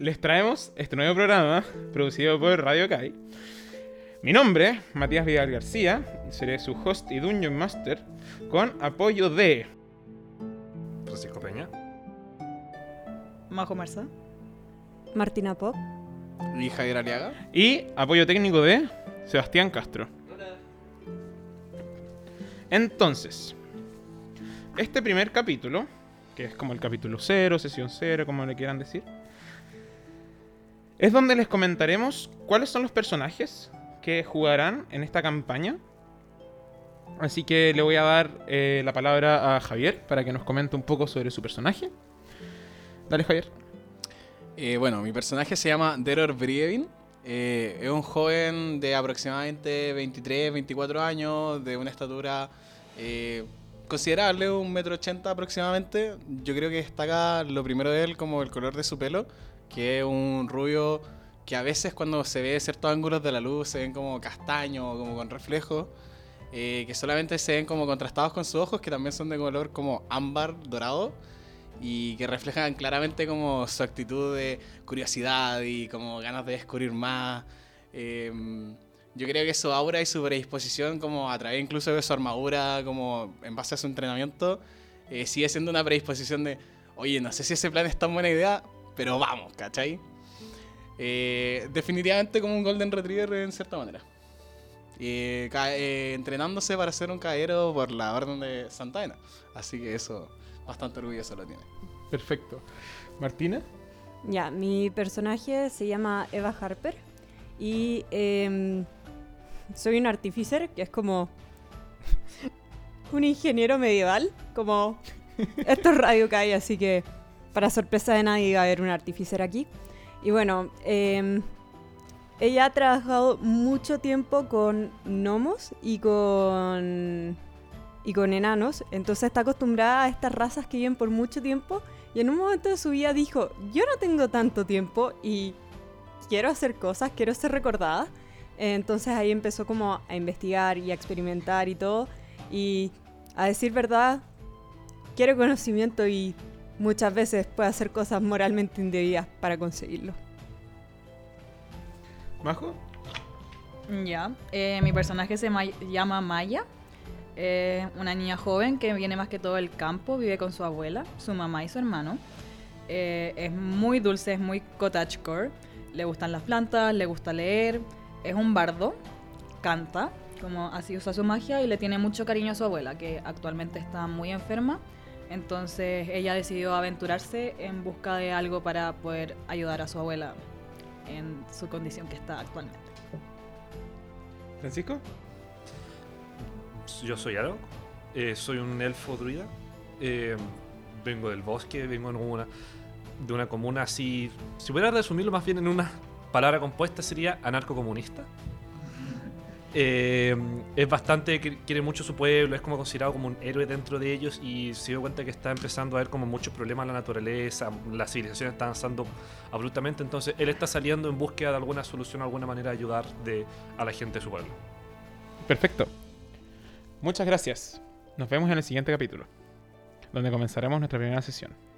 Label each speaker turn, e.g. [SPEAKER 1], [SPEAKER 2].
[SPEAKER 1] les traemos este nuevo programa producido por Radio Kai. Mi nombre, Matías Vidal García, seré su host y Dungeon Master con apoyo de
[SPEAKER 2] Francisco Peña.
[SPEAKER 3] Majo Marza.
[SPEAKER 4] Martina Pop.
[SPEAKER 5] Y Javier Aliaga.
[SPEAKER 1] y apoyo técnico de Sebastián Castro. Entonces, este primer capítulo, que es como el capítulo 0, sesión 0, como le quieran decir, es donde les comentaremos cuáles son los personajes que jugarán en esta campaña. Así que le voy a dar eh, la palabra a Javier para que nos comente un poco sobre su personaje. Dale, Javier.
[SPEAKER 5] Eh, bueno, mi personaje se llama Deror Brievin. Eh, es un joven de aproximadamente 23, 24 años, de una estatura considerable, un metro ochenta aproximadamente. Yo creo que destaca lo primero de él como el color de su pelo, que es un rubio que a veces cuando se ve ciertos ángulos de la luz se ven como castaño, como con reflejo, eh, que solamente se ven como contrastados con sus ojos, que también son de color como ámbar dorado y que reflejan claramente como su actitud de curiosidad y como ganas de descubrir más. Eh, yo creo que su aura y su predisposición como a través incluso de su armadura, como en base a su entrenamiento, eh, sigue siendo una predisposición de, oye, no sé si ese plan es tan buena idea, pero vamos, ¿cachai? Eh, definitivamente como un Golden Retriever en cierta manera. Eh, eh, entrenándose para ser un caballero por la orden de Santa Ana. Así que eso, bastante orgulloso lo tiene.
[SPEAKER 1] Perfecto. Martina.
[SPEAKER 4] Ya, mi personaje se llama Eva Harper y em, soy un artificer, que es como un ingeniero medieval, como esto es Radio Kai, así que para sorpresa de nadie va a haber un artificer aquí. Y bueno, em, ella ha trabajado mucho tiempo con gnomos y con y con enanos, entonces está acostumbrada a estas razas que viven por mucho tiempo y en un momento de su vida dijo, yo no tengo tanto tiempo y quiero hacer cosas, quiero ser recordada. Entonces ahí empezó como a investigar y a experimentar y todo. Y a decir verdad, quiere conocimiento y muchas veces puede hacer cosas moralmente indebidas para conseguirlo.
[SPEAKER 1] Majo.
[SPEAKER 3] Ya. Eh, mi personaje se ma- llama Maya. Eh, una niña joven que viene más que todo del campo, vive con su abuela, su mamá y su hermano. Eh, es muy dulce, es muy cottagecore. Le gustan las plantas, le gusta leer. Es un bardo, canta, como así usa su magia y le tiene mucho cariño a su abuela, que actualmente está muy enferma. Entonces ella decidió aventurarse en busca de algo para poder ayudar a su abuela en su condición que está actualmente.
[SPEAKER 1] Francisco.
[SPEAKER 2] Yo soy Aro. eh, soy un elfo druida. eh, vengo del bosque, vengo en una, de una comuna así. Si pudiera resumirlo más bien en una palabra compuesta, sería anarcocomunista. Eh, es bastante, quiere mucho su pueblo, es como considerado como un héroe dentro de ellos y se dio cuenta que está empezando a haber como muchos problemas en la naturaleza, la civilización está avanzando abruptamente, entonces él está saliendo en búsqueda de alguna solución, alguna manera de ayudar de, a la gente de su pueblo.
[SPEAKER 1] Perfecto. Muchas gracias. Nos vemos en el siguiente capítulo, donde comenzaremos nuestra primera sesión.